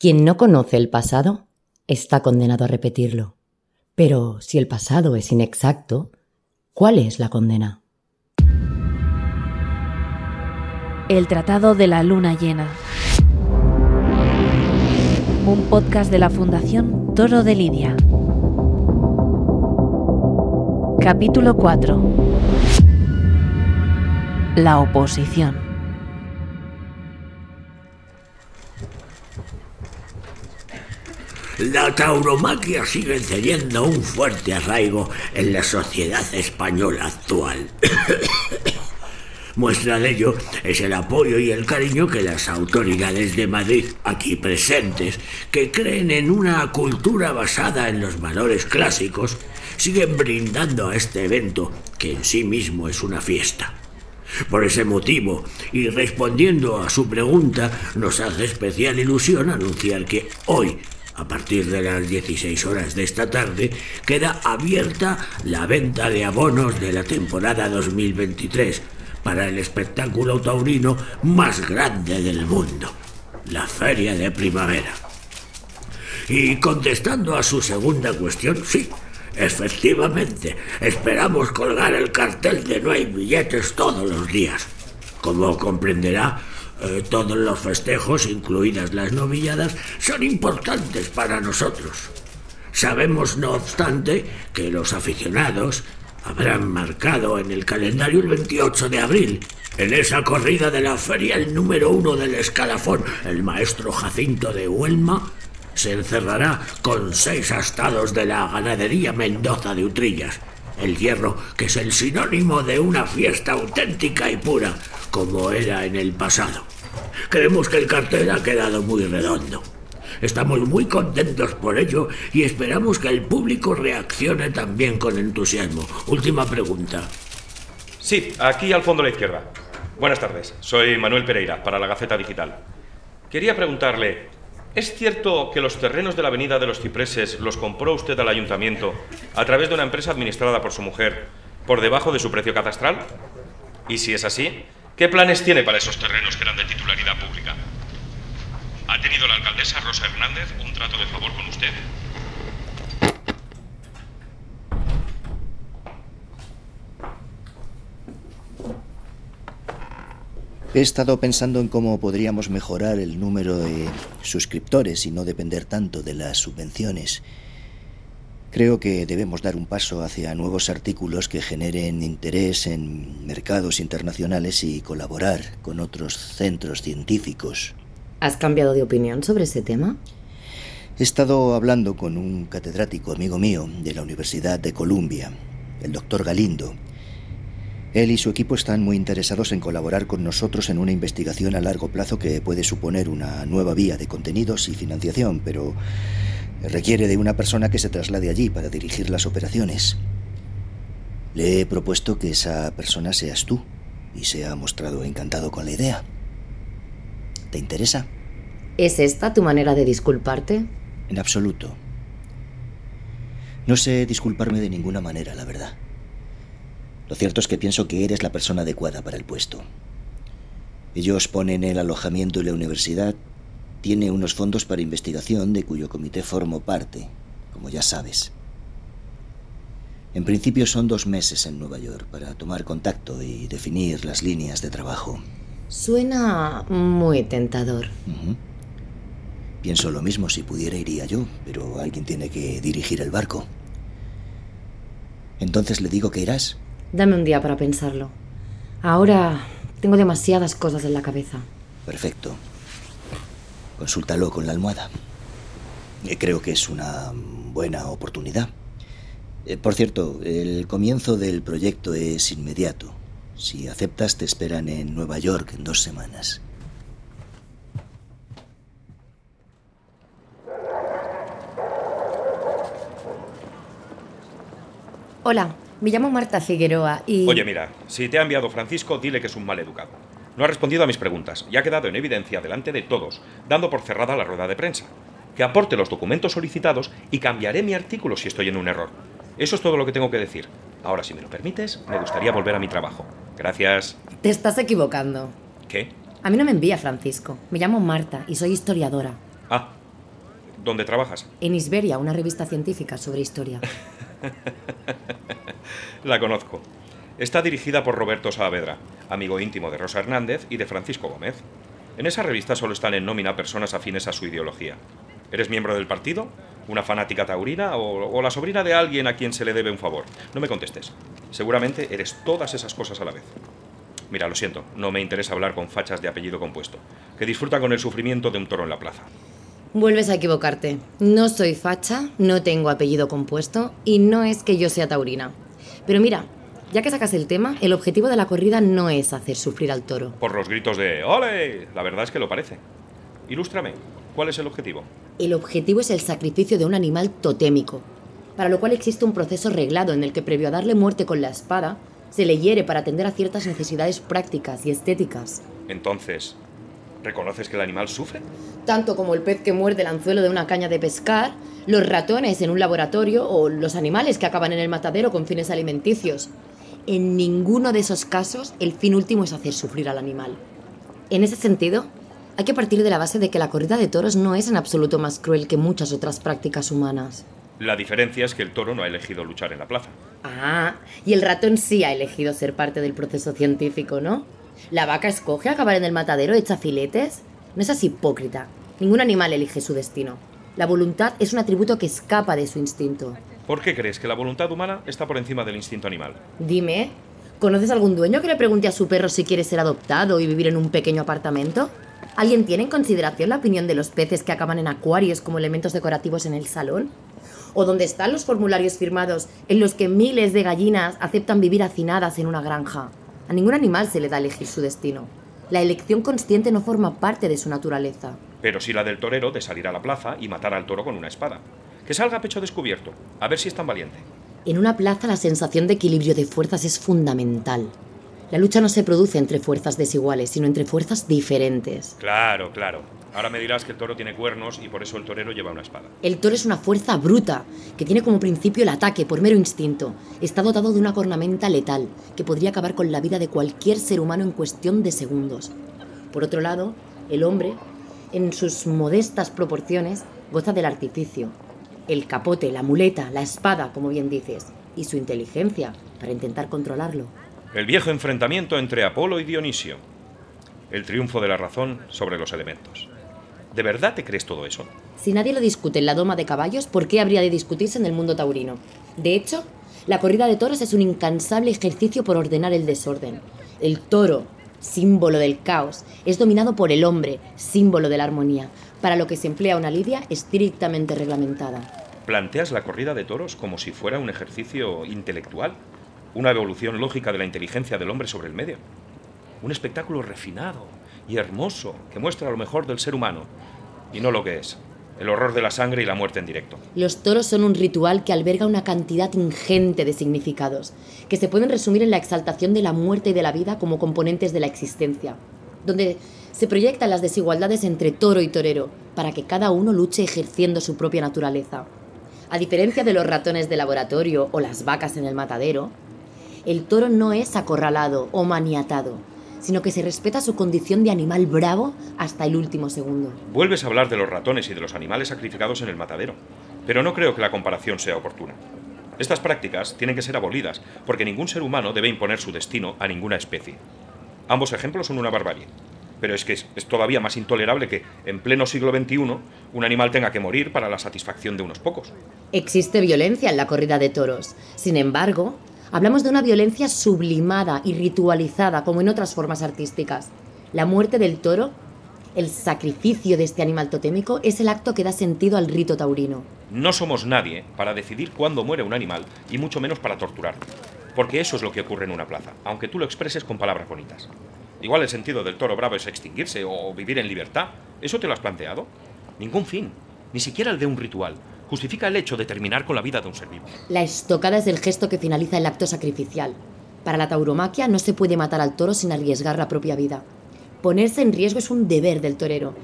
Quien no conoce el pasado está condenado a repetirlo. Pero si el pasado es inexacto, ¿cuál es la condena? El Tratado de la Luna Llena. Un podcast de la Fundación Toro de Lidia. Capítulo 4. La oposición. La tauromaquia sigue teniendo un fuerte arraigo en la sociedad española actual. Muestra de ello es el apoyo y el cariño que las autoridades de Madrid, aquí presentes, que creen en una cultura basada en los valores clásicos, siguen brindando a este evento, que en sí mismo es una fiesta. Por ese motivo, y respondiendo a su pregunta, nos hace especial ilusión anunciar que hoy, a partir de las 16 horas de esta tarde, queda abierta la venta de abonos de la temporada 2023 para el espectáculo taurino más grande del mundo, la Feria de Primavera. Y contestando a su segunda cuestión, sí, efectivamente, esperamos colgar el cartel de no hay billetes todos los días. Como comprenderá, eh, todos los festejos, incluidas las novilladas, son importantes para nosotros. Sabemos, no obstante, que los aficionados habrán marcado en el calendario el 28 de abril, en esa corrida de la feria, el número uno del escalafón, el maestro Jacinto de Huelma, se encerrará con seis astados de la ganadería Mendoza de Utrillas. El hierro, que es el sinónimo de una fiesta auténtica y pura, como era en el pasado. Creemos que el cartel ha quedado muy redondo. Estamos muy contentos por ello y esperamos que el público reaccione también con entusiasmo. Última pregunta. Sí, aquí al fondo a la izquierda. Buenas tardes, soy Manuel Pereira, para la Gaceta Digital. Quería preguntarle, ¿es cierto que los terrenos de la Avenida de los Cipreses los compró usted al ayuntamiento a través de una empresa administrada por su mujer por debajo de su precio catastral? Y si es así, ¿Qué planes tiene para esos terrenos que eran de titularidad pública? ¿Ha tenido la alcaldesa Rosa Hernández un trato de favor con usted? He estado pensando en cómo podríamos mejorar el número de suscriptores y no depender tanto de las subvenciones. Creo que debemos dar un paso hacia nuevos artículos que generen interés en mercados internacionales y colaborar con otros centros científicos. ¿Has cambiado de opinión sobre ese tema? He estado hablando con un catedrático amigo mío de la Universidad de Columbia, el doctor Galindo. Él y su equipo están muy interesados en colaborar con nosotros en una investigación a largo plazo que puede suponer una nueva vía de contenidos y financiación, pero Requiere de una persona que se traslade allí para dirigir las operaciones. Le he propuesto que esa persona seas tú y se ha mostrado encantado con la idea. ¿Te interesa? ¿Es esta tu manera de disculparte? En absoluto. No sé disculparme de ninguna manera, la verdad. Lo cierto es que pienso que eres la persona adecuada para el puesto. Ellos ponen el alojamiento y la universidad tiene unos fondos para investigación de cuyo comité formo parte, como ya sabes. En principio son dos meses en Nueva York para tomar contacto y definir las líneas de trabajo. Suena muy tentador. Pienso lo mismo, si pudiera iría yo, pero alguien tiene que dirigir el barco. Entonces le digo que irás. Dame un día para pensarlo. Ahora tengo demasiadas cosas en la cabeza. Perfecto. Consúltalo con la almohada. Eh, creo que es una buena oportunidad. Eh, por cierto, el comienzo del proyecto es inmediato. Si aceptas, te esperan en Nueva York en dos semanas. Hola, me llamo Marta Figueroa y... Oye, mira, si te ha enviado Francisco, dile que es un mal educado. No ha respondido a mis preguntas y ha quedado en evidencia delante de todos, dando por cerrada la rueda de prensa. Que aporte los documentos solicitados y cambiaré mi artículo si estoy en un error. Eso es todo lo que tengo que decir. Ahora, si me lo permites, me gustaría volver a mi trabajo. Gracias. Te estás equivocando. ¿Qué? A mí no me envía Francisco. Me llamo Marta y soy historiadora. Ah, ¿Dónde trabajas? En Isberia, una revista científica sobre historia. La conozco. Está dirigida por Roberto Saavedra, amigo íntimo de Rosa Hernández y de Francisco Gómez. En esa revista solo están en nómina personas afines a su ideología. ¿Eres miembro del partido? ¿Una fanática taurina? O, o, la sobrina de alguien a quien se le debe un favor? No me contestes. Seguramente eres todas esas cosas a la vez. Mira, lo siento, no me interesa hablar con fachas de apellido compuesto, que disfrutan con el sufrimiento de un toro en la plaza. Vuelves a equivocarte. No soy facha, no tengo apellido compuesto y no es que yo sea taurina. Pero mira, ya que sacas el tema, el objetivo de la corrida no es hacer sufrir al toro. Por los gritos de ¡Ole! La verdad es que lo parece. Ilústrame, ¿cuál es el objetivo? El objetivo es el sacrificio de un animal totémico, para lo cual existe un proceso reglado en el que previo a darle muerte con la espada, se le hiere para atender a ciertas necesidades prácticas y estéticas. Entonces, ¿reconoces que el animal sufre? Tanto como el pez que muerde el anzuelo de una caña de pescar, los ratones en un laboratorio o los animales que acaban en el matadero con fines alimenticios. En ninguno de esos casos el fin último es hacer sufrir al animal. En ese sentido, hay que partir de la base de que la corrida de toros no es en absoluto más cruel que muchas otras prácticas humanas. La diferencia es que el toro no ha elegido luchar en la plaza. Ah, y el ratón sí ha elegido ser parte del proceso científico, ¿no? ¿La vaca escoge acabar en el matadero hecha filetes? No seas hipócrita. Ningún animal elige su destino. La voluntad es un atributo que escapa de su instinto. ¿Por qué crees que la voluntad humana está por encima del instinto animal? Dime, ¿conoces algún dueño que le pregunte a su perro si quiere ser adoptado y vivir en un pequeño apartamento? ¿Alguien tiene en consideración la opinión de los peces que acaban en acuarios como elementos decorativos en el salón? ¿O dónde están los formularios firmados en los que miles de gallinas aceptan vivir hacinadas en una granja? A ningún animal se le da elegir su destino. La elección consciente no forma parte de su naturaleza. Pero sí la del torero de salir a la plaza y matar al toro con una espada. Que salga a pecho descubierto, a ver si es tan valiente. En una plaza la sensación de equilibrio de fuerzas es fundamental. La lucha no se produce entre fuerzas desiguales, sino entre fuerzas diferentes. Claro, claro. Ahora me dirás que el toro tiene cuernos y por eso el torero lleva una espada. El toro es una fuerza bruta, que tiene como principio el ataque por mero instinto. Está dotado de una cornamenta letal, que podría acabar con la vida de cualquier ser humano en cuestión de segundos. Por otro lado, el hombre, en sus modestas proporciones, goza del artificio. El capote, la muleta, la espada, como bien dices, y su inteligencia para intentar controlarlo. El viejo enfrentamiento entre Apolo y Dionisio. El triunfo de la razón sobre los elementos. ¿De verdad te crees todo eso? Si nadie lo discute en la doma de caballos, ¿por qué habría de discutirse en el mundo taurino? De hecho, la corrida de toros es un incansable ejercicio por ordenar el desorden. El toro, símbolo del caos, es dominado por el hombre, símbolo de la armonía, para lo que se emplea una lidia estrictamente reglamentada. ¿Planteas la corrida de toros como si fuera un ejercicio intelectual? ¿Una evolución lógica de la inteligencia del hombre sobre el medio? Un espectáculo refinado, y hermoso que muestra lo mejor del ser humano y no lo que es, el horror de la sangre y la muerte en directo. Los toros son un ritual que alberga una cantidad ingente de significados, que se pueden resumir en la exaltación de la muerte y de la vida como componentes de la existencia, donde se proyectan las desigualdades entre toro y torero, para que cada uno luche ejerciendo su propia naturaleza. A diferencia de los ratones de laboratorio o las vacas en el matadero, el toro no es acorralado o maniatado, sino que se respeta su condición de animal bravo hasta el último segundo. Vuelves a hablar de los ratones y de los animales sacrificados en el matadero, pero no creo que la comparación sea oportuna. Estas prácticas tienen que ser abolidas, porque ningún ser humano debe imponer su destino a ninguna especie. Ambos ejemplos son una barbarie. Pero es que es, es, todavía más intolerable que, en pleno siglo XXI, un animal tenga que morir para la satisfacción de unos pocos. Existe violencia en la corrida de toros. Sin embargo, Hablamos de una violencia sublimada y ritualizada, como en otras formas artísticas. La muerte del toro, el sacrificio de este animal totémico, es el acto que da sentido al rito taurino. No somos nadie para decidir cuándo muere un animal, y mucho menos para torturarlo. Porque eso es lo que ocurre en una plaza, aunque tú lo expreses con palabras bonitas. Igual el sentido del toro bravo es extinguirse o vivir en libertad. ¿Eso te lo has planteado? Ningún fin, ni siquiera el de un ritual, justifica el hecho de terminar con la vida de un ser vivo. La estocada es el gesto que finaliza el acto sacrificial. Para la tauromaquia no se puede matar al toro sin arriesgar la propia vida. Ponerse en riesgo es un deber del torero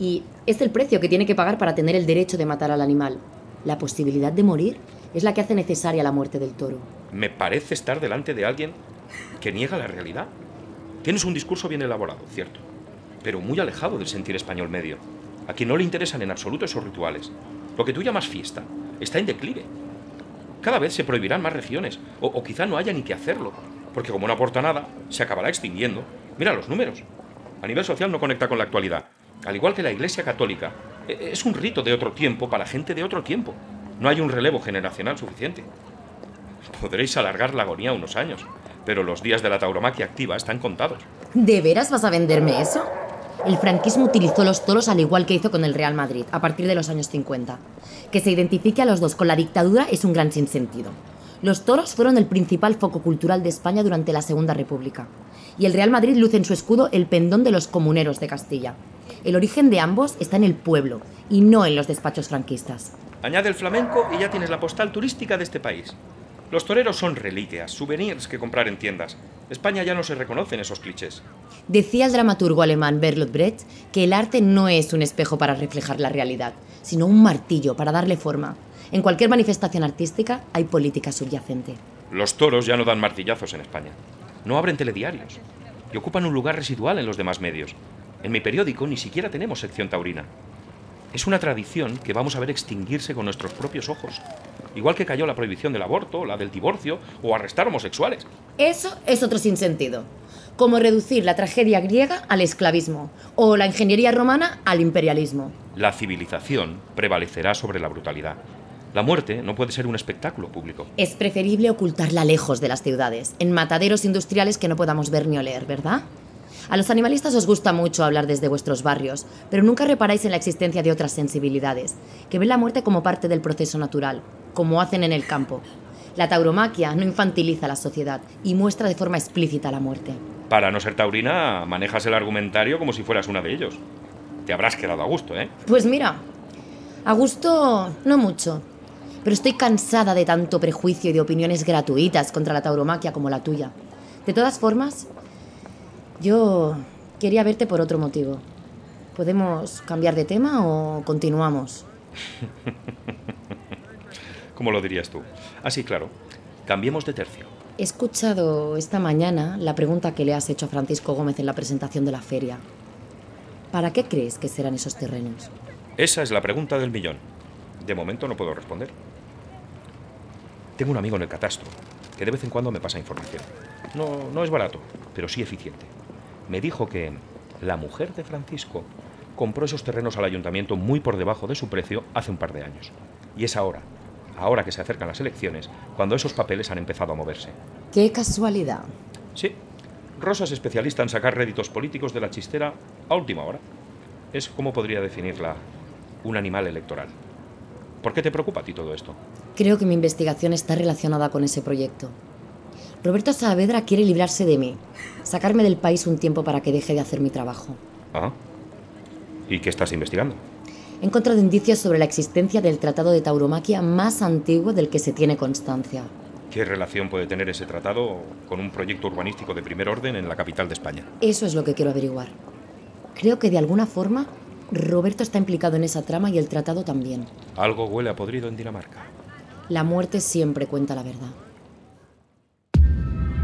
y es el precio que tiene que pagar para tener el derecho de matar al animal. La posibilidad de morir es la que hace necesaria la muerte del toro. Me parece estar delante de alguien que niega la realidad. Tienes un discurso bien elaborado, cierto, pero muy alejado del sentir español medio. a quien no le interesan en absoluto esos rituales. Lo que tú llamas fiesta está en declive. Cada vez se prohibirán más regiones, o, quizá no haya ni que hacerlo, porque como no aporta nada, se acabará extinguiendo. Mira los números. A nivel social no conecta con la actualidad. Al igual que la Iglesia Católica, e, es un rito de otro tiempo para gente de otro tiempo. No hay un relevo generacional suficiente. Podréis alargar la agonía unos años, pero los días de la tauromaquia activa están contados. ¿De veras vas a venderme eso? El franquismo utilizó los toros al igual que hizo con el Real Madrid, a partir de los años 50. Que se identifique a los dos con la dictadura es un gran sinsentido. Los toros fueron el principal foco cultural de España durante la Segunda República. Y el Real Madrid luce en su escudo el pendón de los comuneros de Castilla. El origen de ambos está en el pueblo y no en los despachos franquistas. Añade el flamenco y ya tienes la postal turística de este país. Los toreros son reliquias, souvenirs que comprar en tiendas. España ya no se reconocen esos clichés. Decía el dramaturgo alemán Bertolt Brecht que el arte no es un espejo para reflejar la realidad, sino un martillo para darle forma. En cualquier manifestación artística hay política subyacente. Los toros ya no dan martillazos en España. No abren telediarios y ocupan un lugar residual en los demás medios. En mi periódico ni siquiera tenemos sección taurina. Es una tradición que vamos a ver extinguirse con nuestros propios ojos. Igual que cayó la prohibición del aborto, la del divorcio o arrestar homosexuales. Eso es otro sinsentido. Como reducir la tragedia griega al esclavismo o la ingeniería romana al imperialismo. La civilización prevalecerá sobre la brutalidad. La muerte no puede ser un espectáculo público. Es preferible ocultarla lejos de las ciudades, en mataderos industriales que no podamos ver ni oler, ¿verdad? A los animalistas os gusta mucho hablar desde vuestros barrios, pero nunca reparáis en la existencia de otras sensibilidades, que ven la muerte como parte del proceso natural, como hacen en el campo. La tauromaquia no infantiliza a la sociedad y muestra de forma explícita la muerte. Para no ser taurina, manejas el argumentario como si fueras una de ellos. Te habrás quedado a gusto, ¿eh? Pues mira, a gusto no mucho, pero estoy cansada de tanto prejuicio y de opiniones gratuitas contra la tauromaquia como la tuya. De todas formas, yo quería verte por otro motivo. ¿Podemos cambiar de tema o continuamos? ¿Cómo lo dirías tú? Así, claro. Cambiemos de tercio. He escuchado esta mañana la pregunta que le has hecho a Francisco Gómez en la presentación de la feria. ¿Para qué crees que serán esos terrenos? Esa es la pregunta del millón. De momento no puedo responder. Tengo un amigo en el catastro que de vez en cuando me pasa información. No, no es barato, pero sí eficiente. Me dijo que la mujer de Francisco compró esos terrenos al ayuntamiento muy por debajo de su precio hace un par de años. Y es ahora, ahora que se acercan las elecciones, cuando esos papeles han empezado a moverse. ¡Qué casualidad! Sí, Rosa es especialista en sacar réditos políticos de la chistera a última hora. Es, como podría definirla, un animal electoral. ¿Por qué te preocupa a ti todo esto? Creo que mi investigación está relacionada con ese proyecto. Roberto Saavedra quiere librarse de mí, sacarme del país un tiempo para que deje de hacer mi trabajo. Ah. ¿Y qué estás investigando? He encontrado indicios sobre la existencia del tratado de tauromaquia más antiguo del que se tiene constancia. ¿Qué relación puede tener ese tratado con un proyecto urbanístico de primer orden en la capital de España? Eso es lo que quiero averiguar. Creo que de alguna forma Roberto está implicado en esa trama y el tratado también. Algo huele a podrido en Dinamarca. La muerte siempre cuenta la verdad.